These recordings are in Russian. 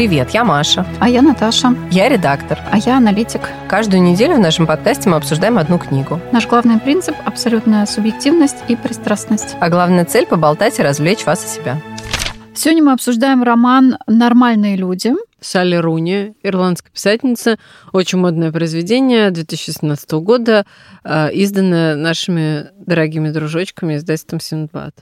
Привет, я Маша. А я Наташа. Я редактор. А я аналитик. Каждую неделю в нашем подкасте мы обсуждаем одну книгу. Наш главный принцип – абсолютная субъективность и пристрастность. А главная цель – поболтать и развлечь вас и себя. Сегодня мы обсуждаем роман «Нормальные люди». Салли Руни, ирландская писательница. Очень модное произведение 2017 года, э, изданное нашими дорогими дружочками издательством Синдбад.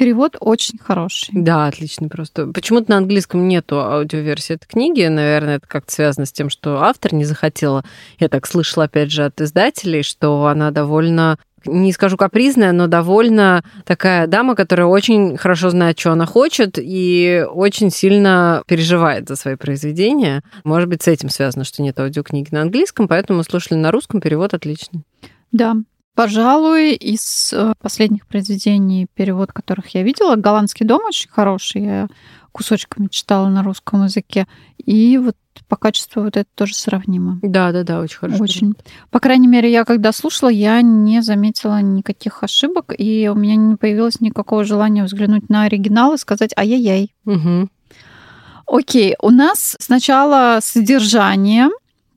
Перевод очень хороший. Да, отличный просто. Почему-то на английском нету аудиоверсии этой книги. Наверное, это как-то связано с тем, что автор не захотела. Я так слышала, опять же, от издателей, что она довольно не скажу капризная, но довольно такая дама, которая очень хорошо знает, что она хочет, и очень сильно переживает за свои произведения. Может быть, с этим связано, что нет аудиокниги на английском, поэтому слушали на русском, перевод отличный. Да, Пожалуй, из э, последних произведений, перевод которых я видела, «Голландский дом» очень хороший, я кусочками читала на русском языке, и вот по качеству вот это тоже сравнимо. Да, да, да, очень хорошо. Очень. По крайней мере, я когда слушала, я не заметила никаких ошибок, и у меня не появилось никакого желания взглянуть на оригинал и сказать «ай-яй-яй». Угу. Окей, у нас сначала содержание,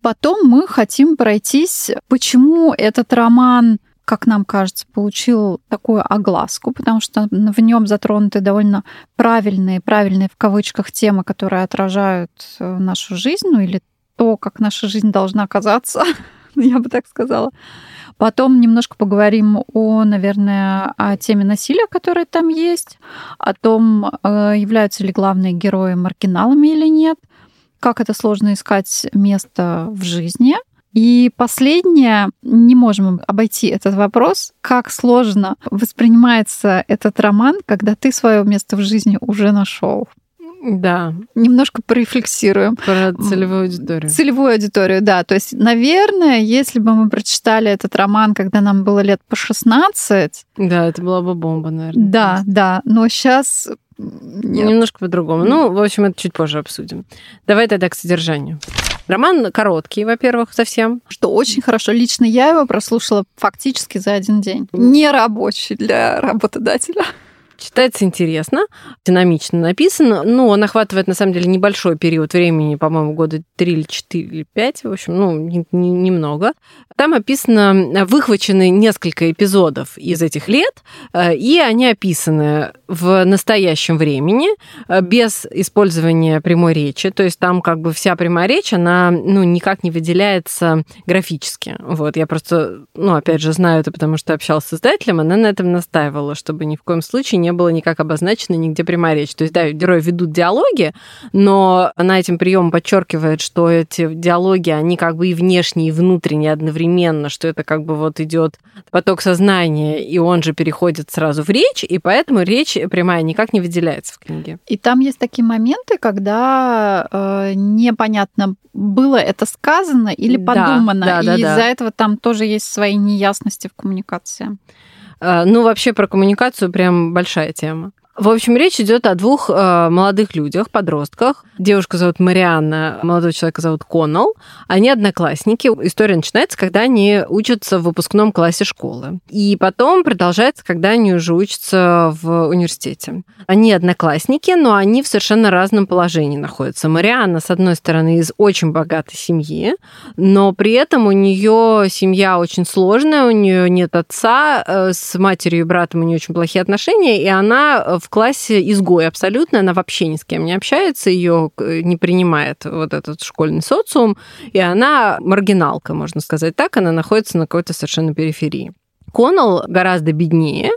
потом мы хотим пройтись, почему этот роман как нам кажется, получил такую огласку, потому что в нем затронуты довольно правильные, правильные в кавычках темы, которые отражают э, нашу жизнь, ну или то, как наша жизнь должна казаться, я бы так сказала. Потом немножко поговорим о, наверное, о теме насилия, которое там есть, о том, э, являются ли главные герои маргиналами или нет, как это сложно искать место в жизни – и последнее, не можем обойти этот вопрос, как сложно воспринимается этот роман, когда ты свое место в жизни уже нашел. Да. Немножко порефлексируем. Про целевую аудиторию. Целевую аудиторию, да. То есть, наверное, если бы мы прочитали этот роман, когда нам было лет по 16... Да, это была бы бомба, наверное. Да, да. Но сейчас нет. Немножко по-другому. Ну, в общем, это чуть позже обсудим. Давай тогда к содержанию. Роман короткий, во-первых, совсем. Что очень хорошо. Лично я его прослушала фактически за один день. Не рабочий для работодателя. Читается интересно, динамично написано. Ну, он охватывает, на самом деле, небольшой период времени, по-моему, года 3 или 4 или 5, в общем, ну, немного. Там описано, выхвачены несколько эпизодов из этих лет, э, и они описаны в настоящем времени, э, без использования прямой речи. То есть там как бы вся прямая речь, она ну, никак не выделяется графически. Вот, я просто, ну, опять же, знаю это, потому что общалась с издателем, она на этом настаивала, чтобы ни в коем случае не было никак обозначено нигде прямая речь. То есть, да, герои ведут диалоги, но она этим приемом подчеркивает, что эти диалоги, они как бы и внешние, и внутренние одновременно, что это как бы вот идет поток сознания, и он же переходит сразу в речь, и поэтому речь прямая никак не выделяется в книге. И там есть такие моменты, когда э, непонятно, было это сказано или подумано, да, да, и да, из-за этого там тоже есть свои неясности в коммуникации. Э, ну, вообще про коммуникацию прям большая тема. В общем, речь идет о двух э, молодых людях, подростках. Девушку зовут Марианна, молодого человека зовут Коннелл. Они одноклассники. История начинается, когда они учатся в выпускном классе школы. И потом продолжается, когда они уже учатся в университете. Они одноклассники, но они в совершенно разном положении находятся. Марианна, с одной стороны, из очень богатой семьи, но при этом у нее семья очень сложная, у нее нет отца, э, с матерью и братом у нее очень плохие отношения, и она в классе изгой абсолютно, она вообще ни с кем не общается, ее э, не принимает вот этот школьный социум, и она маргиналка, можно сказать так, она находится на какой-то совершенно периферии. Коннелл гораздо беднее.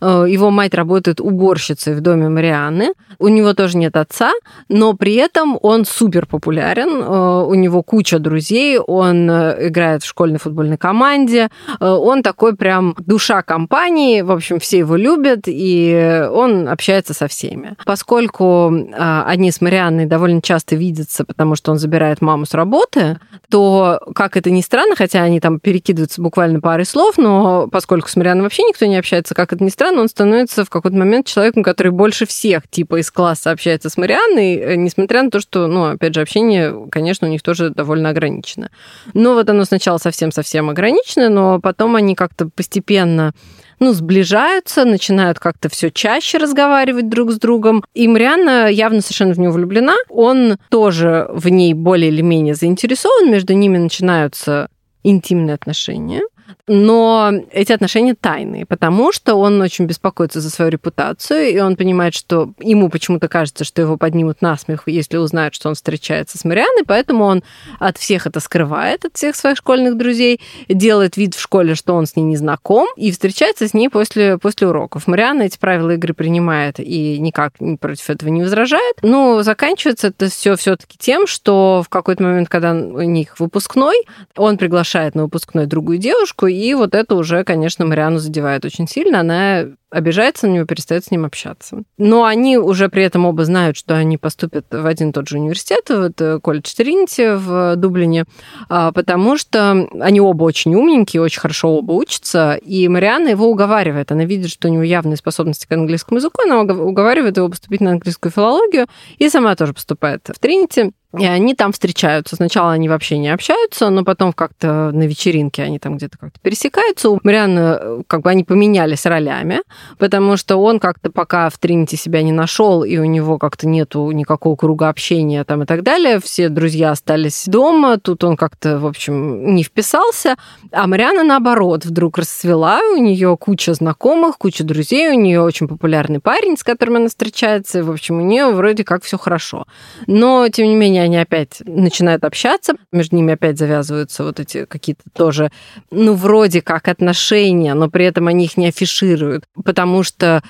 Э, его мать работает уборщицей в доме Марианны. У него тоже нет отца, но при этом он супер популярен. Э, у него куча друзей, он э, играет в школьной футбольной команде. Он такой прям душа компании, в общем, все его любят, и он общается со всеми. Поскольку они с Марианной довольно часто видятся, потому что он забирает маму с работы, то, как это ни странно, хотя они там перекидываются буквально парой слов, но поскольку с Марианой вообще никто не общается, как это ни странно, он становится в какой-то момент человеком, который больше всех типа из класса общается с Марианной, э, несмотря на то, что, ну, опять же, общение, конечно, у них тоже довольно ограничено. Но вот оно сначала совсем-совсем ограничено, но потом они как-то постепенно ну, сближаются, начинают как-то все чаще разговаривать друг с другом. И Марианна явно совершенно в нее влюблена. Он тоже в ней более или менее заинтересован. Между ними начинаются интимные отношения. Но эти отношения тайные, потому что он очень беспокоится за свою репутацию, и он понимает, что ему почему-то кажется, что его поднимут на смех, если узнают, что он встречается с Марианной, поэтому он от всех это скрывает, от всех своих школьных друзей, делает вид в школе, что он с ней не знаком, и встречается с ней после, после уроков. Марианна эти правила игры принимает и никак против этого не возражает. Но заканчивается это все все-таки тем, что в какой-то момент, когда у них выпускной, он приглашает на выпускной другую девушку, и вот это уже, конечно, Мариану задевает очень сильно. Она обижается на него, перестает с ним общаться. Но они уже при этом оба знают, что они поступят в один и тот же университет, вот э, колледж Тринити в Дублине, а, потому что они оба очень умненькие, очень хорошо оба учатся, и Марианна его уговаривает. Она видит, что у него явные способности к английскому языку, она уговаривает его поступить на английскую филологию, и сама тоже поступает в Тринити. И они там встречаются. Сначала они вообще не общаются, но потом как-то на вечеринке они там где-то как-то пересекаются. У Марианны э, как бы они поменялись ролями, потому что он как-то пока в Тринити себя не нашел, и у него как-то нету никакого круга общения там и так далее. Все друзья остались дома, тут он как-то, в общем, не вписался. А Марианна, наоборот, вдруг расцвела, у нее куча знакомых, куча друзей, у нее очень популярный парень, с которым она встречается, и, в общем, у нее вроде как все хорошо. Но, тем не менее, они опять начинают общаться, между ними опять завязываются вот эти какие-то тоже, ну, вроде как отношения, но при этом они их не афишируют, потому что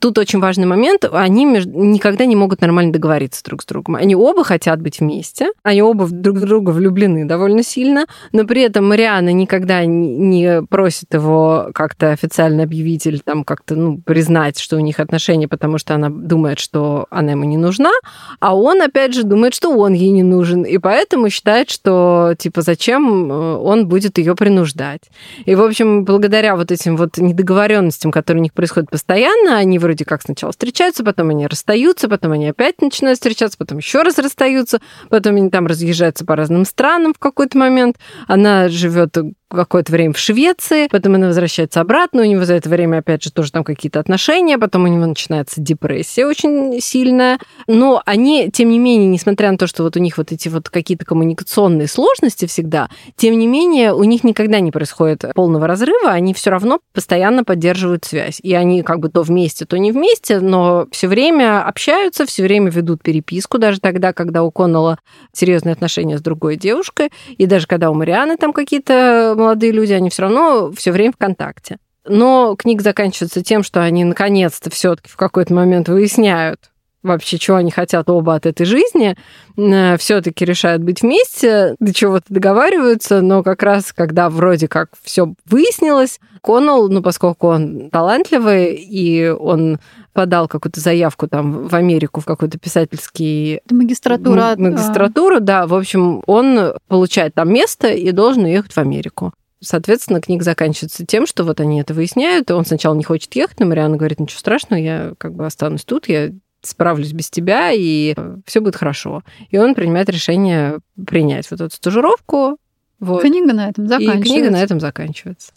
тут очень важный момент, они никогда не могут нормально договориться друг с другом. Они оба хотят быть вместе, они оба друг в друга влюблены довольно сильно, но при этом Мариана никогда не просит его как-то официально объявить или там как-то ну, признать, что у них отношения, потому что она думает, что она ему не нужна, а он, опять же, думает, что он ей не нужен, и поэтому считает, что, типа, зачем э, он будет ее принуждать. И, в общем, благодаря вот этим вот недоговоренностям, которые у них происходят постоянно, они вроде как сначала встречаются, потом они расстаются, потом они опять начинают встречаться, потом еще раз расстаются, потом они там разъезжаются по разным странам в какой-то момент. Она живет какое-то время в Швеции, потом она возвращается обратно, у него за это время, опять же, тоже там какие-то отношения, потом у него начинается депрессия очень сильная. Но они, тем не менее, несмотря на то, что вот у них вот эти вот какие-то коммуникационные сложности всегда, тем не менее, у них никогда не происходит полного разрыва, они все равно постоянно поддерживают связь. И они как бы то вместе, то не вместе, но все время общаются, все время ведут переписку, даже тогда, когда у Коннелла серьезные отношения с другой девушкой, и даже когда у Марианы там какие-то молодые люди, они все равно все время в контакте. Но книга заканчивается тем, что они наконец-то все-таки в какой-то момент выясняют, вообще, чего они хотят оба от этой жизни, э, все-таки решают быть вместе, до чего-то договариваются, но как раз, когда вроде как все выяснилось, Коннелл, ну, поскольку он талантливый, и он подал какую-то заявку там в Америку в какой-то писательский... Магистратура. Магистратуру, да. В общем, он получает там место и должен уехать в Америку. Соответственно, книга заканчивается тем, что вот они это выясняют, и он сначала не хочет ехать, но Мариана говорит, ничего страшного, я как бы останусь тут, я справлюсь без тебя, и все будет хорошо. И он принимает решение принять вот эту стажировку. Вот. Книга на этом заканчивается. И книга на этом заканчивается.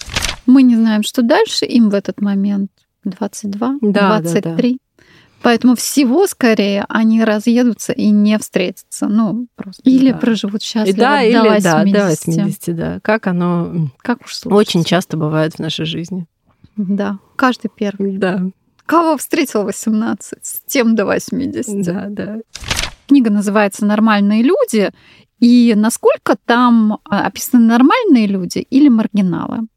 Мы не знаем, что дальше им в этот момент. 22, да, 23. Да, да. Поэтому всего скорее они разъедутся и не встретятся. Ну, просто. Или да. проживут счастливо да, до или, 80. Да, до 80, да. Как оно как уж случится. очень часто бывает в нашей жизни. Да, каждый первый. Да. Кого встретил 18, с тем до 80. Да, да. Книга называется «Нормальные люди», и насколько там а, описаны нормальные люди или маргиналы?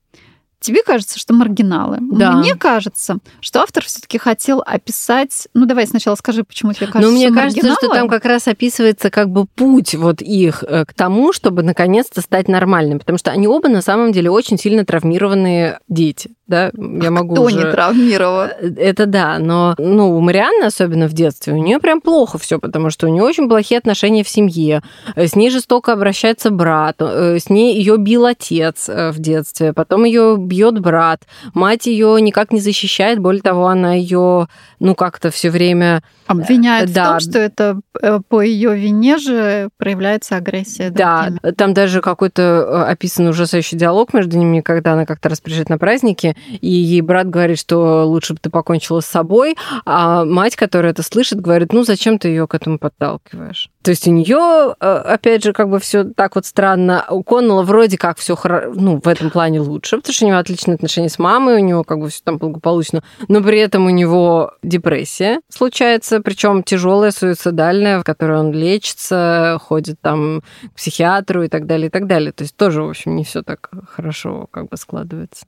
Тебе кажется, что маргиналы. Да. Мне кажется, что автор все-таки хотел описать. Ну, давай сначала скажи, почему тебе кажется. Ну, мне что кажется, маргиналы... что там как раз описывается как бы путь вот их э, к тому, чтобы наконец-то стать нормальным, потому что они оба на самом деле очень сильно травмированные дети да, я могу Кто уже... не травмирован? Э, это да, но ну, у Марианны, особенно в детстве, у нее прям плохо все, потому что у нее очень плохие отношения в семье. С ней жестоко обращается брат, э, с ней ее бил отец в детстве, потом ее бьет брат, мать ее никак не защищает, более того, она ее, ну, как-то все время Обвиняет да. в том, что это э, по ее вине же проявляется агрессия. Да, другими. там даже какой-то э, описан ужасающий диалог между ними, когда она как-то раз приезжает на праздники, и ей брат говорит, что лучше бы ты покончила с собой, а мать, которая это слышит, говорит, ну зачем ты ее к этому подталкиваешь? То есть у нее, э, опять же, как бы все так вот странно. У Коннелла вроде как все ну, в этом плане лучше, потому что у него отличные отношения с мамой, у него как бы все там благополучно, но при этом у него депрессия случается, причем тяжелая, суицидальная, в которой он лечится, ходит там к психиатру и так далее, и так далее. То есть тоже, в общем, не все так хорошо как бы складывается.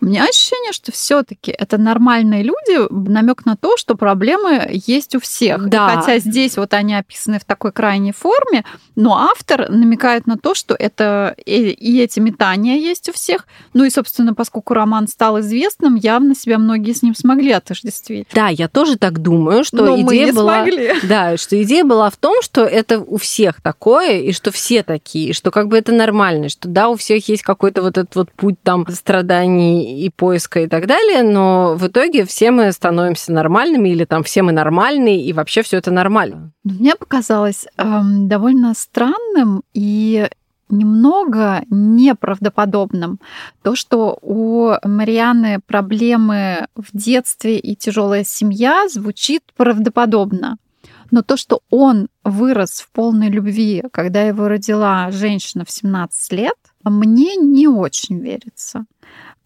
У меня ощущение, что все-таки это нормальные люди, намек на то, что проблемы есть у всех. Да. И хотя здесь вот они описаны в такой крайней форме, но автор намекает на то, что это и, и эти метания есть у всех. Ну и, собственно, поскольку роман стал известным, явно себя многие с ним смогли отождествить. Да, я тоже так думаю, что но идея была. смогли. Да, что идея была в том, что это у всех такое, и что все такие, что как бы это нормально, что да, у всех есть какой-то вот этот вот путь там страданий и поиска и так далее, но в итоге все мы становимся нормальными, или там все мы нормальные, и вообще все это нормально. Мне показалось эм, довольно странным и немного неправдоподобным то, что у Марианы проблемы в детстве и тяжелая семья звучит правдоподобно. Но то, что он вырос в полной любви, когда его родила женщина в 17 лет, мне не очень верится.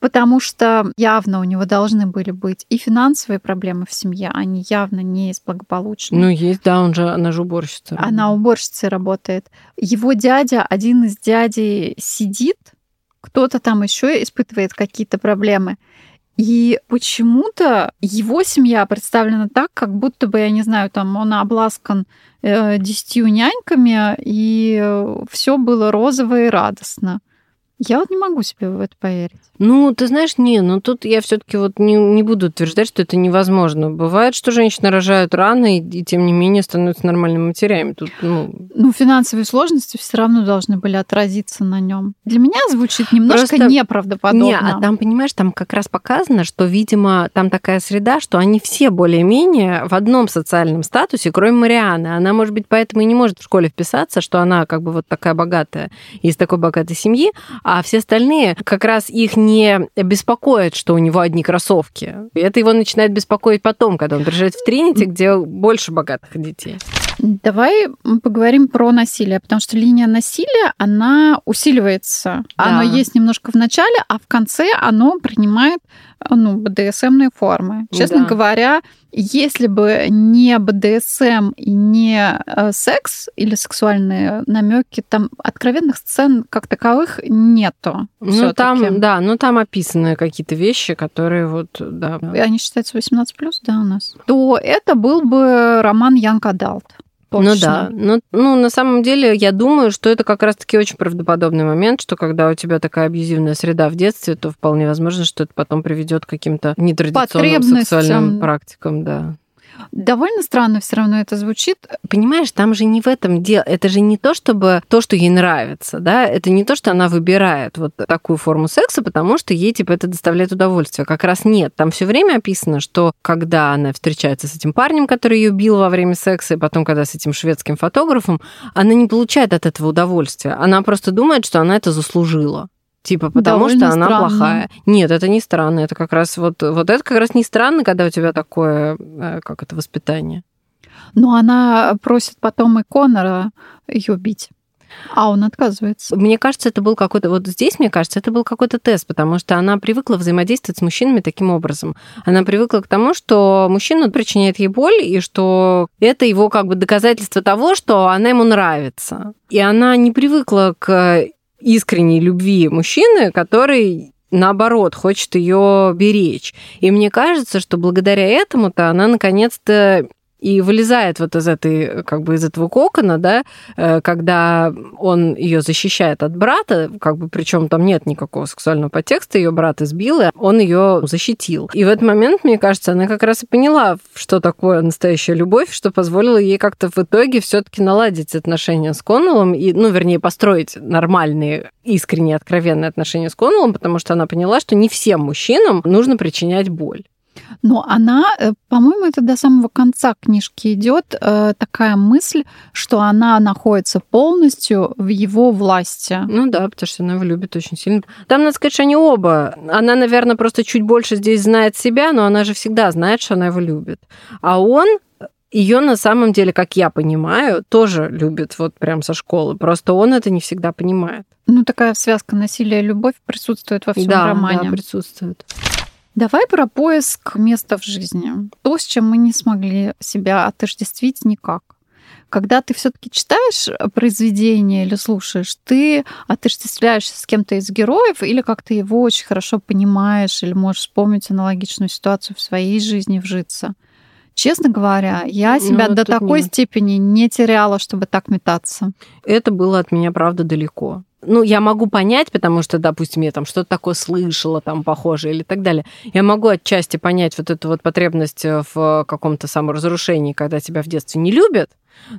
Потому что явно у него должны были быть и финансовые проблемы в семье, они явно не из благополучных. Ну, есть, да, он же, она же уборщица. Она уборщицей работает. Его дядя, один из дядей сидит, кто-то там еще испытывает какие-то проблемы. И почему-то его семья представлена так, как будто бы, я не знаю, там он обласкан э, десятью няньками, и все было розово и радостно. Я вот не могу себе в это поверить. Ну, ты знаешь, не, ну тут я все-таки вот не, не буду утверждать, что это невозможно. Бывает, что женщины рожают рано и, и тем не менее становятся нормальными матерями. Тут, ну... ну, финансовые сложности все равно должны были отразиться на нем. Для меня звучит немножко Просто... неправдоподобно. Не, а там, понимаешь, там как раз показано, что, видимо, там такая среда, что они все более-менее в одном социальном статусе, кроме Марианы. Она, может быть, поэтому и не может в школе вписаться, что она как бы вот такая богатая, из такой богатой семьи, а все остальные как раз их не беспокоит, что у него одни кроссовки. И это его начинает беспокоить потом, когда он приезжает в Тринити, где больше богатых детей. Давай поговорим про насилие, потому что линия насилия, она усиливается. Да. Оно есть немножко в начале, а в конце оно принимает ну, БДСМные формы. Честно да. говоря, если бы не БДСМ и не э, секс или сексуальные намеки, там откровенных сцен как таковых нету. Ну там, да, ну там описаны какие-то вещи, которые вот, да. Они считаются 18+, да, у нас. То это был бы роман Young Adult. Точно. Ну да. Ну, ну, на самом деле, я думаю, что это как раз-таки очень правдоподобный момент, что когда у тебя такая абьюзивная среда в детстве, то вполне возможно, что это потом приведет к каким-то нетрадиционным сексуальным практикам, да. Довольно странно все равно это звучит. Понимаешь, там же не в этом дело. Это же не то, чтобы то, что ей нравится, да, это не то, что она выбирает вот такую форму секса, потому что ей типа это доставляет удовольствие. Как раз нет. Там все время описано, что когда она встречается с этим парнем, который ее бил во время секса, и потом, когда с этим шведским фотографом, она не получает от этого удовольствия. Она просто думает, что она это заслужила. Типа, потому Довольно что она странно. плохая. Нет, это не странно. Это как раз вот, вот это как раз не странно, когда у тебя такое, э, как это, воспитание. Но она просит потом и Конора ее бить. А он отказывается. Мне кажется, это был какой-то... Вот здесь, мне кажется, это был какой-то тест, потому что она привыкла взаимодействовать с мужчинами таким образом. Она привыкла к тому, что мужчина причиняет ей боль, и что это его как бы доказательство того, что она ему нравится. И она не привыкла к искренней любви мужчины, который наоборот, хочет ее беречь. И мне кажется, что благодаря этому-то она наконец-то и вылезает вот из этой, как бы из этого кокона, да, э, когда он ее защищает от брата, как бы причем там нет никакого сексуального подтекста, ее брат избил, и он ее защитил. И в этот момент, мне кажется, она как раз и поняла, что такое настоящая любовь, что позволило ей как-то в итоге все-таки наладить отношения с Коннеллом и, ну, вернее, построить нормальные, искренние, откровенные отношения с Коннеллом, потому что она поняла, что не всем мужчинам нужно причинять боль. Но она, э, по-моему, это до самого конца книжки идет э, такая мысль, что она находится полностью в его власти. Ну да, потому что она его любит очень сильно. Там, надо сказать, что они оба. Она, наверное, просто чуть больше здесь знает себя, но она же всегда знает, что она его любит. А он ее на самом деле, как я понимаю, тоже любит вот прям со школы. Просто он это не всегда понимает. Ну, такая связка насилия и любовь присутствует во всем да, романе. Да, присутствует. Давай про поиск места в жизни. То, с чем мы не смогли себя отождествить никак. Когда ты все-таки читаешь произведение или слушаешь, ты отождествляешься с кем-то из героев или как ты его очень хорошо понимаешь или можешь вспомнить аналогичную ситуацию в своей жизни, вжиться. Честно говоря, я ну, себя ну, до такой нет. степени не теряла, чтобы так метаться. Это было от меня, правда, далеко ну, я могу понять, потому что, допустим, я там что-то такое слышала, там, похожее или так далее. Я могу отчасти понять вот эту вот потребность в каком-то саморазрушении, когда тебя в детстве не любят,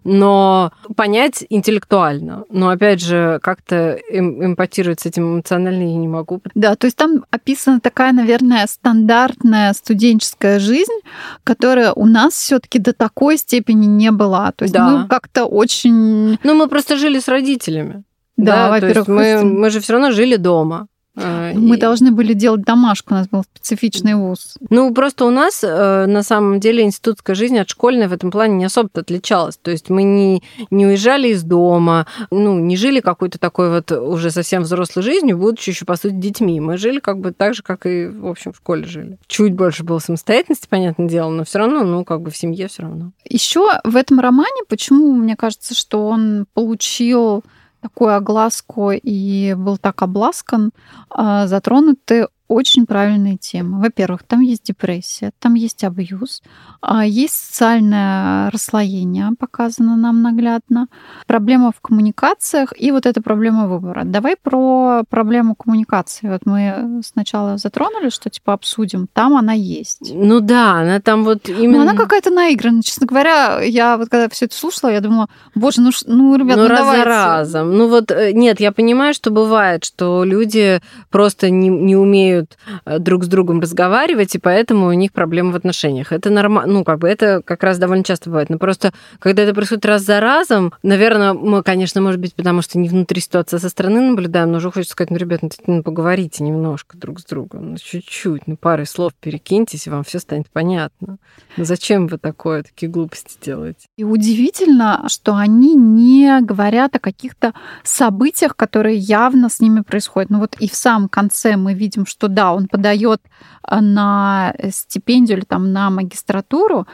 но понять интеллектуально. Но, опять же, как-то эм, эмпатировать с этим эмоционально я не могу. Да, то есть там описана такая, наверное, стандартная студенческая жизнь, которая у нас все таки до такой степени не была. То есть да. мы как-то очень... Ну, мы просто жили с родителями. Да, да во-первых, мы, мы же все равно жили дома. А, мы и... должны были делать домашку, у нас был специфичный вуз. Ну, просто у нас э, на самом деле институтская жизнь от школьной в этом плане не особо отличалась. То есть мы не, не уезжали из дома, ну, не жили какой-то такой вот уже совсем взрослой жизнью, будучи еще, по сути, детьми. Мы жили как бы так же, как и, в общем, в школе жили. Чуть больше было самостоятельности, понятное дело, но все равно, ну, как бы в семье все равно. Еще в этом романе, почему мне кажется, что он получил такую огласку и был так обласкан, а, затронуты очень правильные темы. Во-первых, там есть депрессия, там есть абьюз, а есть социальное расслоение, показано нам наглядно, проблема в коммуникациях и вот эта проблема выбора. Давай про проблему коммуникации. Вот мы сначала затронули, что типа обсудим. Там она есть. Ну да, она там вот именно... Но она какая-то наигранная. Честно говоря, я вот когда все это слушала, я думала, боже, ну, ну ребят, ну, ну раз давайте. за разом. Ну вот, э, нет, я понимаю, что бывает, что люди просто не, не умеют умеют э, друг с другом разговаривать, и поэтому у них проблемы в отношениях. Это нормально, ну, как бы это как раз довольно часто бывает. Но просто, когда это происходит раз за разом, наверное, мы, конечно, может быть, потому что не внутри ситуации, а со стороны наблюдаем, но уже хочется сказать, ну, ребят, ну, ну поговорите немножко друг с другом, ну, чуть-чуть, ну, парой слов перекиньтесь, и вам все станет понятно. Ну, зачем вы такое, такие глупости делаете? И удивительно, что они не говорят о каких-то событиях, которые явно с ними происходят. Ну, вот и в самом конце мы видим, что да, он подает а, на стипендию или там на магистратуру,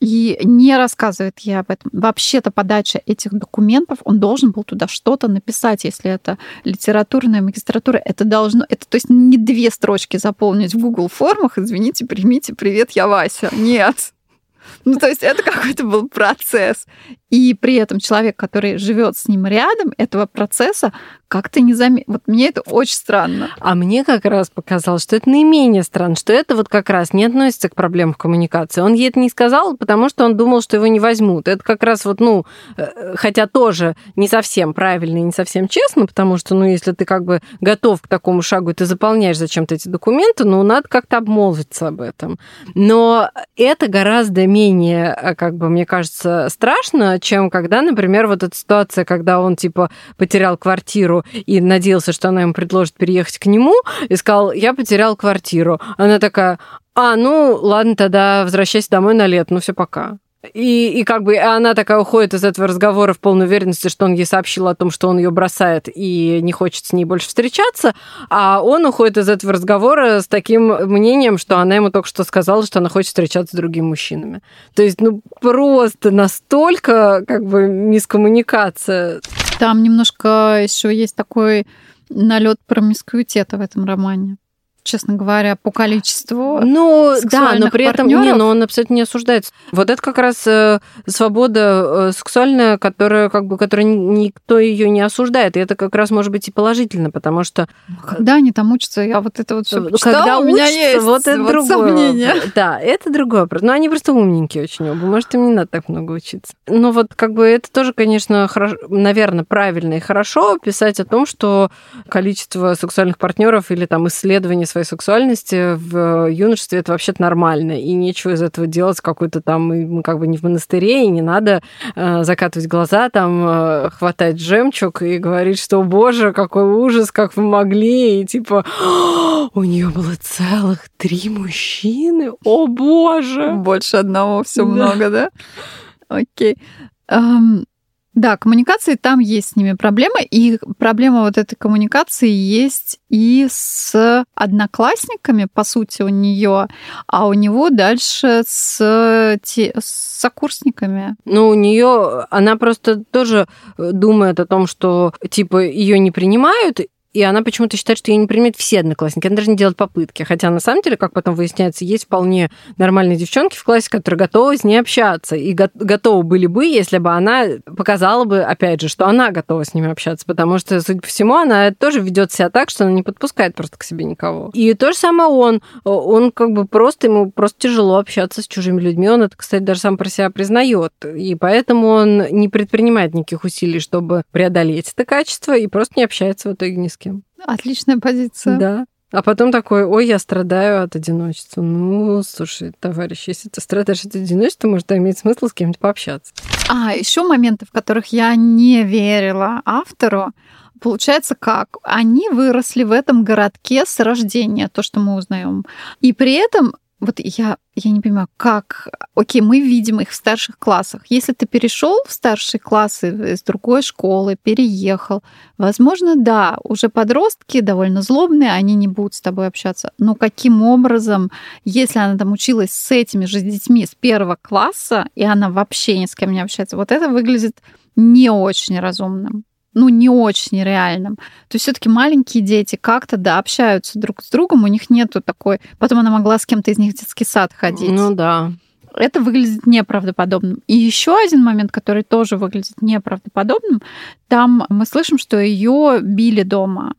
и не рассказывает я об этом. Вообще-то подача этих документов, он должен был туда что-то написать, если это литературная магистратура, это должно, это то есть не две строчки заполнить в Google формах, извините, примите, привет, я Вася. Нет. Ну, то есть это какой-то был процесс. И при этом человек, который живет с ним рядом, этого процесса как-то не заметил. Вот мне это очень странно. А мне как раз показалось, что это наименее странно, что это вот как раз не относится к проблемам коммуникации. Он ей это не сказал, потому что он думал, что его не возьмут. Это как раз вот, ну, э, хотя тоже не совсем правильно и не совсем честно, потому что, ну, если ты как бы готов к такому шагу, и ты заполняешь зачем-то эти документы, ну, надо как-то обмолвиться об этом. Но это гораздо менее, э, как бы, мне кажется, страшно, чем когда, например, вот эта ситуация, когда он, типа, потерял квартиру и надеялся, что она ему предложит переехать к нему, и сказал, я потерял квартиру. Она такая, а, ну, ладно, тогда возвращайся домой на лет, ну все, пока. И, и как бы она такая уходит из этого разговора в полной уверенности, что он ей сообщил о том, что он ее бросает и не хочет с ней больше встречаться, а он уходит из этого разговора с таким мнением, что она ему только что сказала, что она хочет встречаться с другими мужчинами. То есть, ну, просто настолько как бы мискоммуникация. Там немножко еще есть такой налет промискуитета в этом романе. Честно говоря, по количеству. Ну, да, но при этом не, но он абсолютно не осуждается. Вот это как раз э, свобода э, сексуальная, которая как бы, которая никто ее не осуждает, и это как раз может быть и положительно, потому что когда они там учатся, я вот это вот все когда у меня есть вот это вот другое. сомнение. Да, это другой вопрос. Но они просто умненькие очень оба. Может, им не надо так много учиться. Но вот как бы это тоже, конечно, хорошо, наверное, правильно и хорошо писать о том, что количество сексуальных партнеров или там исследование своей сексуальности в юношестве это вообще-то нормально, и нечего из этого делать какой-то там, мы как бы не в монастыре, и не надо э, закатывать глаза, там э, хватать жемчуг и говорить, что, боже, какой ужас, как вы могли, и типа, у нее было целых три мужчины, о боже! Больше одного, все да. много, да? Окей. Um, да, коммуникации там есть с ними проблема, и проблема вот этой коммуникации есть и с одноклассниками, по сути, у нее, а у него дальше с, те, с сокурсниками. Ну, у нее она просто тоже думает о том, что типа ее не принимают, и она почему-то считает, что ее не примет все одноклассники. Она даже не делает попытки. Хотя на самом деле, как потом выясняется, есть вполне нормальные девчонки в классе, которые готовы с ней общаться. И го- готовы были бы, если бы она показала бы, опять же, что она готова с ними общаться. Потому что, судя по всему, она тоже ведет себя так, что она не подпускает просто к себе никого. И то же самое он. Он как бы просто, ему просто тяжело общаться с чужими людьми. Он это, кстати, даже сам про себя признает. И поэтому он не предпринимает никаких усилий, чтобы преодолеть это качество, и просто не общается в итоге ни с кем кем. Отличная позиция. Да. А потом такой, ой, я страдаю от одиночества. Ну, слушай, товарищ, если ты страдаешь от одиночества, может, иметь смысл с кем-то пообщаться. А, еще моменты, в которых я не верила автору. Получается как? Они выросли в этом городке с рождения, то, что мы узнаем. И при этом вот я, я не понимаю, как... Окей, мы видим их в старших классах. Если ты перешел в старшие классы из другой школы, переехал, возможно, да, уже подростки довольно злобные, они не будут с тобой общаться. Но каким образом, если она там училась с этими же детьми с первого класса, и она вообще ни с кем не общается, вот это выглядит не очень разумным ну, не очень реальным. То есть все-таки маленькие дети как-то, да, общаются друг с другом, у них нету такой... Потом она могла с кем-то из них в детский сад ходить. Ну да. Это выглядит неправдоподобным. И еще один момент, который тоже выглядит неправдоподобным, там мы слышим, что ее били дома.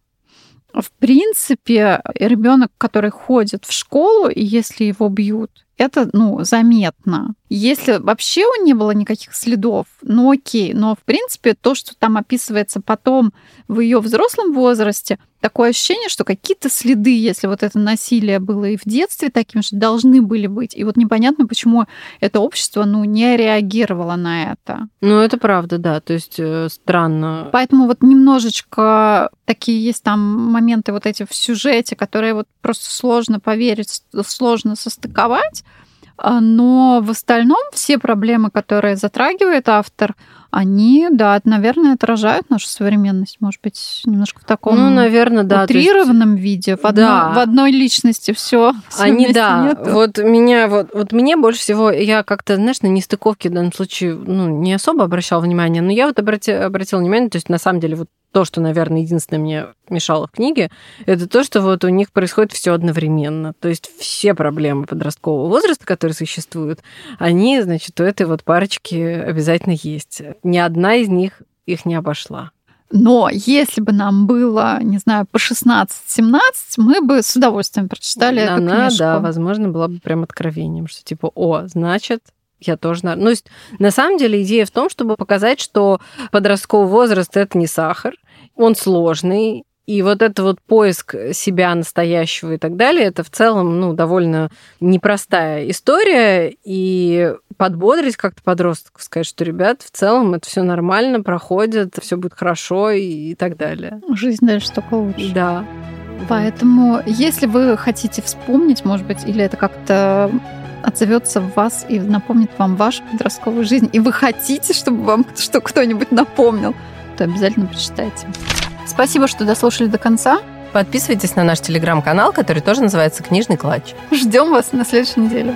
В принципе, ребенок, который ходит в школу, и если его бьют, это, ну, заметно. Если вообще не было никаких следов, ну окей, но в принципе то, что там описывается потом в ее взрослом возрасте, такое ощущение, что какие-то следы, если вот это насилие было и в детстве таким же, должны были быть. И вот непонятно, почему это общество, ну, не реагировало на это. Ну, это правда, да, то есть э, странно. Поэтому вот немножечко такие есть там моменты вот эти в сюжете, которые вот просто сложно поверить, сложно состыковать. А, но в остальном все проблемы, которые затрагивает автор, они, да, наверное, отражают нашу современность, может быть, немножко в таком ну, наверное, да, утрированном есть... виде, в, одной, да. в одной личности все. Они, да, нету. вот меня, вот, вот мне больше всего, я как-то, знаешь, на нестыковке в данном случае, ну, не особо обращала внимание, но я вот обратила, обратила внимание, то есть на самом деле вот то, что, наверное, единственное мне мешало в книге, это то, что вот у них происходит все одновременно. То есть все проблемы подросткового возраста, которые существуют, они, значит, у этой вот парочки обязательно есть. Ни одна из них их не обошла. Но если бы нам было, не знаю, по 16-17, мы бы с удовольствием прочитали Она, эту книжку. да, возможно, была бы прям откровением, что типа, о, значит, я тоже... Ну, на самом деле, идея в том, чтобы показать, что подростковый возраст — это не сахар, он сложный, и вот это вот поиск себя настоящего и так далее, это в целом, ну, довольно непростая история. И подбодрить как-то подростков, сказать, что, ребят, в целом это все нормально, проходит, все будет хорошо и, и так далее. Жизнь дальше только лучше. Да. Поэтому, если вы хотите вспомнить, может быть, или это как-то отзовется в вас и напомнит вам вашу подростковую жизнь, и вы хотите, чтобы вам что кто-нибудь напомнил, то обязательно прочитайте. Спасибо, что дослушали до конца. Подписывайтесь на наш телеграм-канал, который тоже называется «Книжный клатч». Ждем вас на следующей неделе.